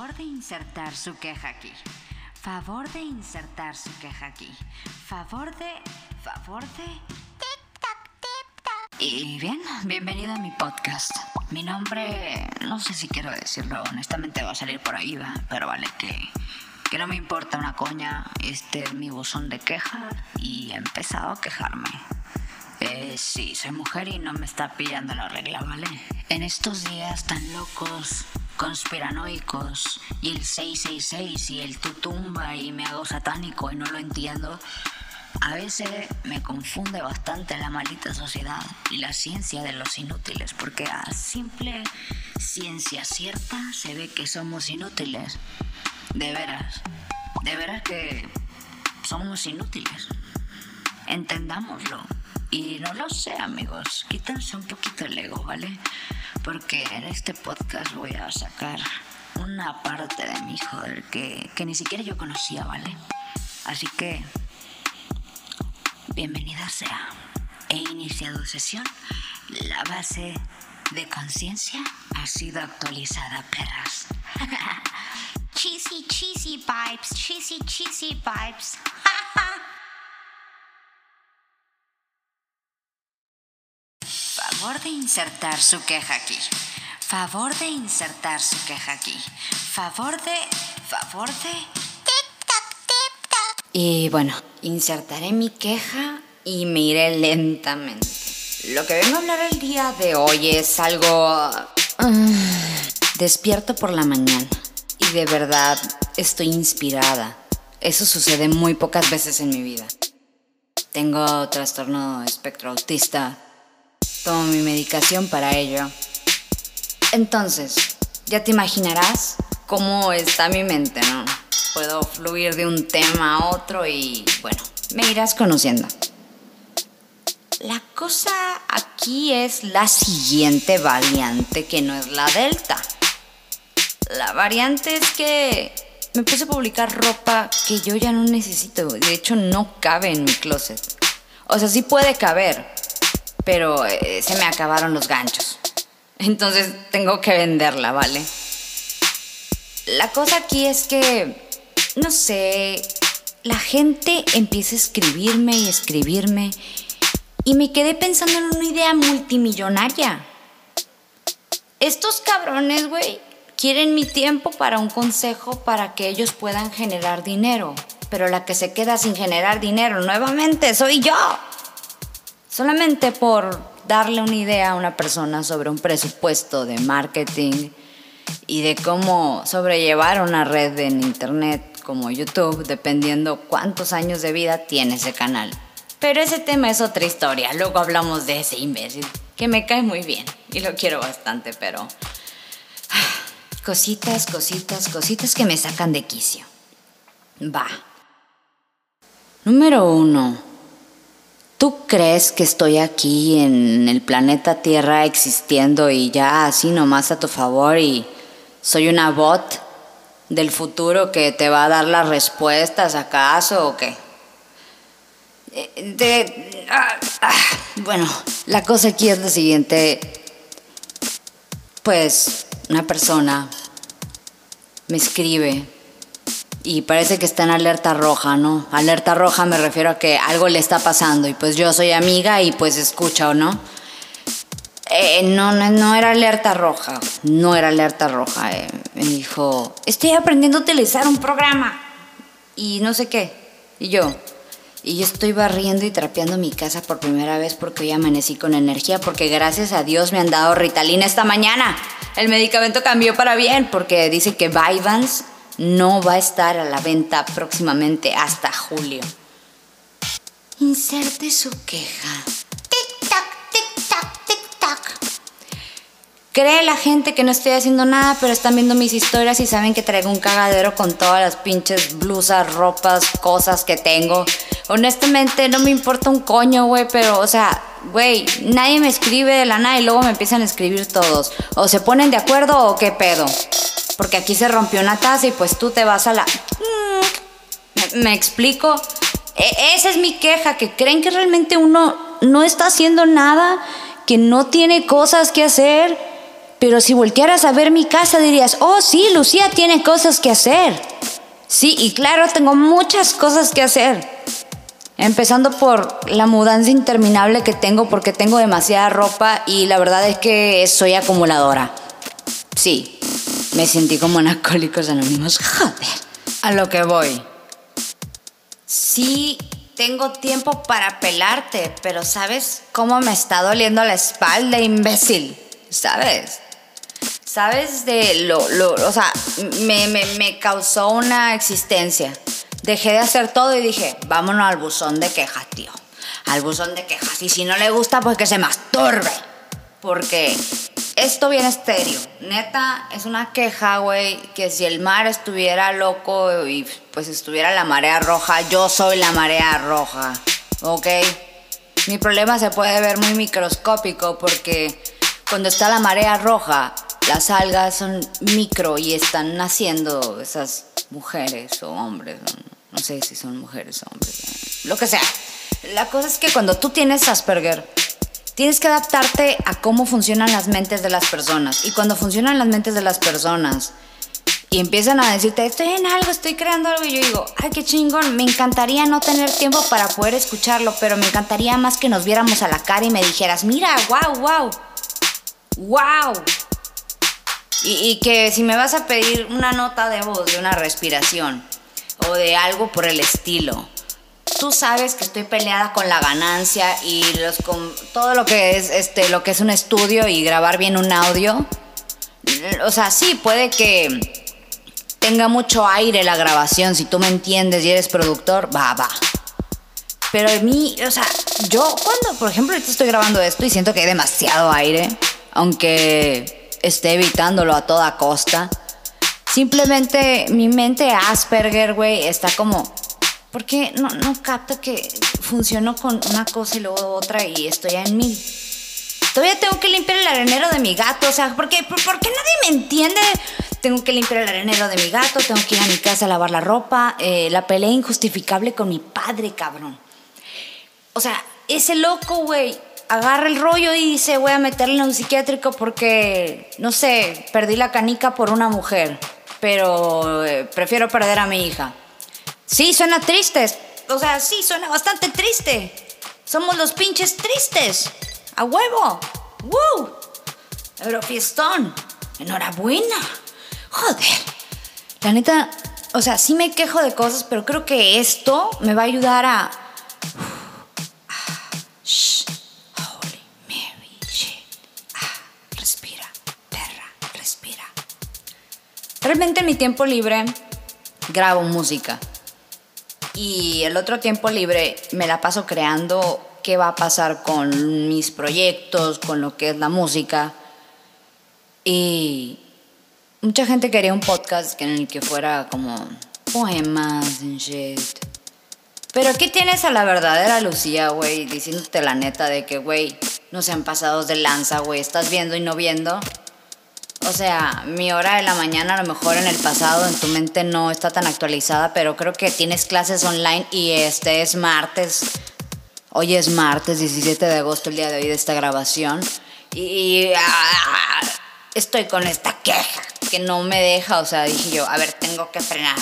Favor de insertar su queja aquí. Favor de insertar su queja aquí. Favor de... Favor de... Y bien, bienvenido a mi podcast. Mi nombre, no sé si quiero decirlo, honestamente va a salir por ahí, ¿va? pero vale que, que no me importa una coña. Este es mi buzón de queja y he empezado a quejarme. Eh, sí, soy mujer y no me está pillando la regla, ¿vale? En estos días tan locos, conspiranoicos, y el 666 y el tutumba y me hago satánico y no lo entiendo, a veces me confunde bastante la maldita sociedad y la ciencia de los inútiles, porque a simple ciencia cierta se ve que somos inútiles. De veras, de veras que somos inútiles. Entendámoslo. Y no lo sé, amigos. Quítense un poquito el ego, ¿vale? Porque en este podcast voy a sacar una parte de mi hijo del que, que ni siquiera yo conocía, ¿vale? Así que, bienvenida sea. He iniciado sesión. La base de conciencia ha sido actualizada, perras. cheesy, cheesy vibes, cheesy, cheesy vibes. Favor de insertar su queja aquí. Favor de insertar su queja aquí. Favor de... Favor de... Y bueno, insertaré mi queja y me iré lentamente. Lo que vengo a hablar el día de hoy es algo... ah, despierto por la mañana y de verdad estoy inspirada. Eso sucede muy pocas veces en mi vida. Tengo trastorno espectro autista. Tomo mi medicación para ello. Entonces, ya te imaginarás cómo está mi mente, ¿no? Puedo fluir de un tema a otro y, bueno, me irás conociendo. La cosa aquí es la siguiente variante que no es la delta. La variante es que me puse a publicar ropa que yo ya no necesito. De hecho, no cabe en mi closet. O sea, sí puede caber, pero eh, se me acabaron los ganchos. Entonces tengo que venderla, ¿vale? La cosa aquí es que, no sé, la gente empieza a escribirme y escribirme y me quedé pensando en una idea multimillonaria. Estos cabrones, güey, quieren mi tiempo para un consejo para que ellos puedan generar dinero. Pero la que se queda sin generar dinero nuevamente soy yo. Solamente por darle una idea a una persona sobre un presupuesto de marketing y de cómo sobrellevar una red en internet como YouTube, dependiendo cuántos años de vida tiene ese canal. Pero ese tema es otra historia, luego hablamos de ese imbécil, que me cae muy bien y lo quiero bastante, pero... Cositas, cositas, cositas que me sacan de quicio. Va. Número uno. ¿Tú crees que estoy aquí en el planeta Tierra existiendo y ya así nomás a tu favor y soy una bot del futuro que te va a dar las respuestas acaso o qué? Eh, de- ah, ah, bueno, la cosa aquí es la siguiente. Pues una persona me escribe y parece que está en alerta roja, ¿no? Alerta roja me refiero a que algo le está pasando y pues yo soy amiga y pues escucha o no. Eh, no, no, no era alerta roja, no era alerta roja. eh. Me dijo, estoy aprendiendo a utilizar un programa y no sé qué. Y yo, y yo estoy barriendo y trapeando mi casa por primera vez porque hoy amanecí con energía, porque gracias a Dios me han dado Ritalina esta mañana. El medicamento cambió para bien porque dice que Vyvanse no va a estar a la venta próximamente hasta julio. Inserte su queja. Tic-tac, tic-tac, tic-tac. Cree la gente que no estoy haciendo nada, pero están viendo mis historias y saben que traigo un cagadero con todas las pinches blusas, ropas, cosas que tengo. Honestamente, no me importa un coño, güey, pero, o sea, güey, nadie me escribe de la nada y luego me empiezan a escribir todos. O se ponen de acuerdo o qué pedo. Porque aquí se rompió una taza y pues tú te vas a la... ¿Me, me explico? E- esa es mi queja, que creen que realmente uno no está haciendo nada, que no tiene cosas que hacer Pero si voltearas a ver mi casa dirías, oh sí, Lucía tiene cosas que hacer. Sí, y claro, tengo muchas cosas que hacer. Empezando por la mudanza interminable que tengo porque tengo demasiada ropa y la verdad es que soy acumuladora. Sí, me sentí como en Alcohólicos Anónimos. Joder. A lo que voy. Sí, tengo tiempo para pelarte, pero ¿sabes cómo me está doliendo la espalda, imbécil? ¿Sabes? ¿Sabes de lo, lo o sea, me, me, me causó una existencia. Dejé de hacer todo y dije, vámonos al buzón de quejas, tío. Al buzón de quejas. Y si no le gusta, pues que se masturbe. Porque esto viene estéreo. Neta, es una queja, güey, que si el mar estuviera loco y pues estuviera la marea roja, yo soy la marea roja, ¿ok? Mi problema se puede ver muy microscópico porque cuando está la marea roja, las algas son micro y están naciendo esas mujeres o hombres, no sé si son mujeres o hombres, lo que sea. La cosa es que cuando tú tienes Asperger, Tienes que adaptarte a cómo funcionan las mentes de las personas. Y cuando funcionan las mentes de las personas y empiezan a decirte, estoy en algo, estoy creando algo, y yo digo, ay, qué chingón, me encantaría no tener tiempo para poder escucharlo, pero me encantaría más que nos viéramos a la cara y me dijeras, mira, wow, wow, wow. Y, y que si me vas a pedir una nota de voz de una respiración o de algo por el estilo, tú sabes que estoy peleada con la ganancia y los con todo lo que es este lo que es un estudio y grabar bien un audio. O sea, sí, puede que tenga mucho aire la grabación, si tú me entiendes y eres productor, va, va. Pero a mí, o sea, yo cuando, por ejemplo, estoy grabando esto y siento que hay demasiado aire, aunque esté evitándolo a toda costa, simplemente mi mente Asperger, güey, está como porque no, no capto que funciono con una cosa y luego otra y estoy en mí. Todavía tengo que limpiar el arenero de mi gato, o sea, ¿por qué, nadie me entiende? Tengo que limpiar el arenero de mi gato, tengo que ir a mi casa a lavar la ropa, eh, la pelea injustificable con mi padre, cabrón. O sea, ese loco, güey, agarra el rollo y dice, voy a meterle en un psiquiátrico porque, no sé, perdí la canica por una mujer, pero eh, prefiero perder a mi hija. Sí, suena triste. O sea, sí, suena bastante triste. Somos los pinches tristes. A huevo. ¡Woo! Pero fiestón. Enhorabuena. Joder. La neta, o sea, sí me quejo de cosas, pero creo que esto me va a ayudar a. Shh. Holy Mary, shit. Ah, respira, perra, respira. Realmente en mi tiempo libre grabo música. Y el otro tiempo libre me la paso creando qué va a pasar con mis proyectos, con lo que es la música. Y mucha gente quería un podcast en el que fuera como poemas and shit. Pero ¿qué tienes a la verdadera Lucía, güey? Diciéndote la neta de que, güey, no sean pasados de lanza, güey. Estás viendo y no viendo. O sea, mi hora de la mañana a lo mejor en el pasado en tu mente no está tan actualizada, pero creo que tienes clases online y este es martes. Hoy es martes 17 de agosto, el día de hoy de esta grabación. Y, ah, estoy con esta queja que no me deja. O sea, dije yo, a ver, tengo que frenar.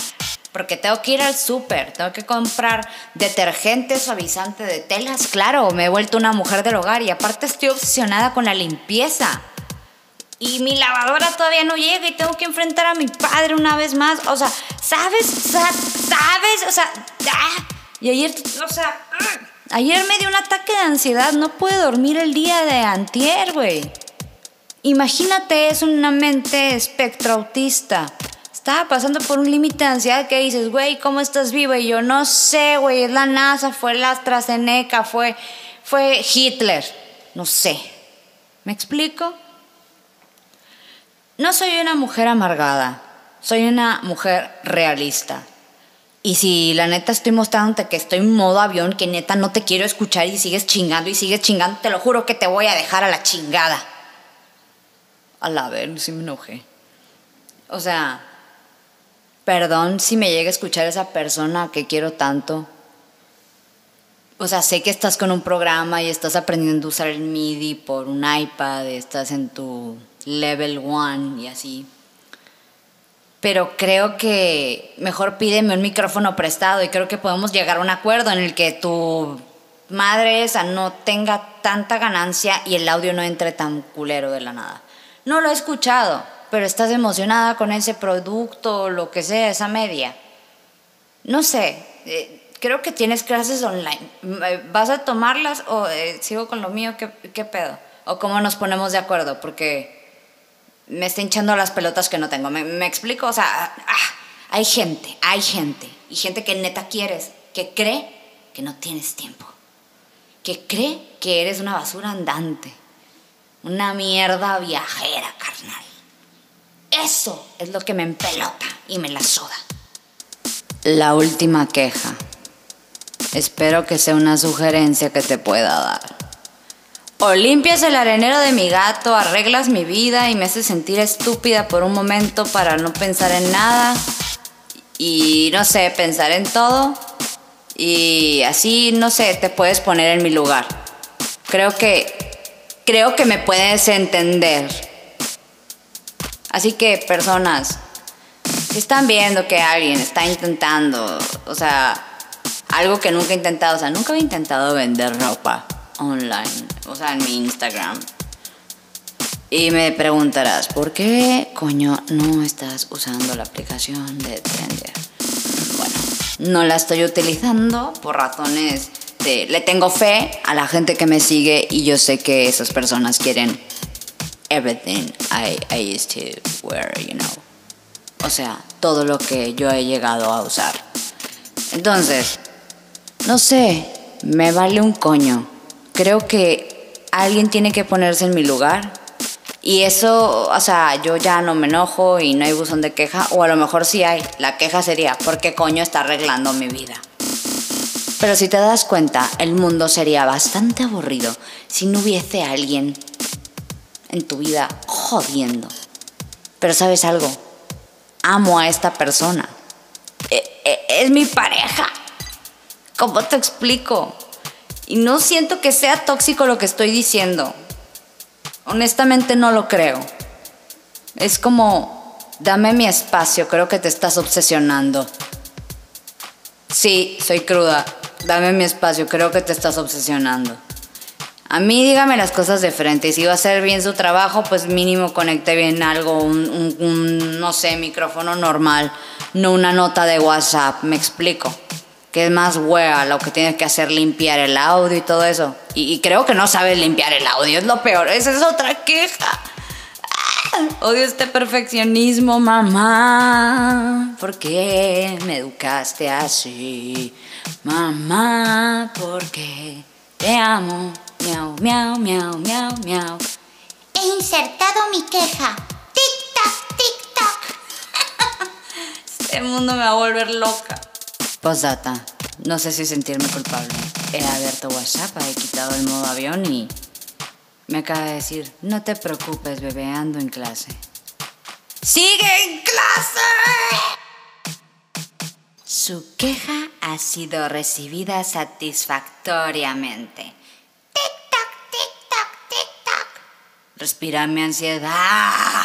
Porque tengo que ir al súper, tengo que comprar detergente suavizante de telas. Claro, me he vuelto una mujer del hogar y aparte estoy obsesionada con la limpieza y mi lavadora todavía no llega y tengo que enfrentar a mi padre una vez más. O sea, ¿sabes? ¿Sabes? O sea, y ayer, o sea, ayer me dio un ataque de ansiedad. No pude dormir el día de antier, güey. Imagínate, es una mente espectro autista. Estaba pasando por un límite de ansiedad que dices, güey, ¿cómo estás viva? Y yo, no sé, güey, es la NASA, fue la AstraZeneca, fue, fue Hitler. No sé. ¿Me explico? No soy una mujer amargada, soy una mujer realista. Y si la neta estoy mostrándote que estoy en modo avión, que neta no te quiero escuchar y sigues chingando y sigues chingando, te lo juro que te voy a dejar a la chingada. A la ver, sí me enojé. O sea, perdón si me llega a escuchar esa persona que quiero tanto. O sea, sé que estás con un programa y estás aprendiendo a usar el MIDI por un iPad, estás en tu level one y así. Pero creo que mejor pídeme un micrófono prestado y creo que podemos llegar a un acuerdo en el que tu madre esa no tenga tanta ganancia y el audio no entre tan culero de la nada. No lo he escuchado, pero estás emocionada con ese producto o lo que sea, esa media. No sé, eh, creo que tienes clases online. Eh, ¿Vas a tomarlas o eh, sigo con lo mío? ¿Qué, ¿Qué pedo? ¿O cómo nos ponemos de acuerdo? Porque me está hinchando las pelotas que no tengo. ¿Me, explico? O sea, ah, hay gente, hay gente. Y gente que neta quieres, que cree que no tienes tiempo. Que cree que eres una basura andante. Una mierda viajera, carnal. Eso es lo que me empelota y me la suda. La última queja. Espero que sea una sugerencia que te pueda dar. O limpias el arenero de mi gato, arreglas mi vida y me haces sentir estúpida por un momento para no pensar en nada y no sé, pensar en todo y así, no sé, te puedes poner en mi lugar. Creo que creo que me puedes entender. Así que personas, si están viendo que alguien está intentando, o sea, algo que nunca he intentado, o sea, nunca he intentado vender ropa online, o sea, en mi Instagram. Y me preguntarás, ¿por qué coño no estás usando la aplicación de Trendier? Bueno, no la estoy utilizando por razones de... Le tengo fe a la gente que me sigue y yo sé que esas personas quieren everything I used to wear, you know. O sea, todo lo que yo he llegado a usar. Entonces, no sé, me vale un coño creo que alguien tiene que ponerse en mi lugar. Y eso, o sea, yo ya no me enojo y no hay buzón de queja, o a lo mejor sí hay. La queja sería, ¿por qué coño está arreglando mi vida? Pero si te das cuenta, el mundo sería bastante aburrido si no hubiese alguien en tu vida jodiendo. Pero sabes algo, amo a esta persona. E, e, es mi pareja. ¿Cómo te explico? Y no siento que sea tóxico lo que estoy diciendo. Honestamente no lo creo. Es como, dame mi espacio, creo que te estás obsesionando. Sí, soy cruda. Dame mi espacio, creo que te estás obsesionando. A mí dígame las cosas de frente y si va a hacer bien su trabajo, pues mínimo conecte bien algo, un, no sé, micrófono normal, no una nota de WhatsApp, me explico que es más hueva lo que tienes que hacer limpiar el audio y todo eso. Y, creo que no sabes limpiar el audio, es lo peor. Esa es otra queja. Ah, odio este perfeccionismo, mamá. ¿Por qué me educaste así? Mamá, ¿por qué te amo? Miau, miau, miau, miau, miau. He insertado mi queja. Tic-tac, tic-tac. este mundo me va a volver loca. Postdata. No sé si sentirme culpable. He abierto WhatsApp, he quitado el modo avión y me acaba de decir, no te preocupes, bebé, ando en clase. ¡Sigue en clase! Su queja ha sido recibida satisfactoriamente. Tic-tac, tic-tac, tic-tac. Respira mi ansiedad.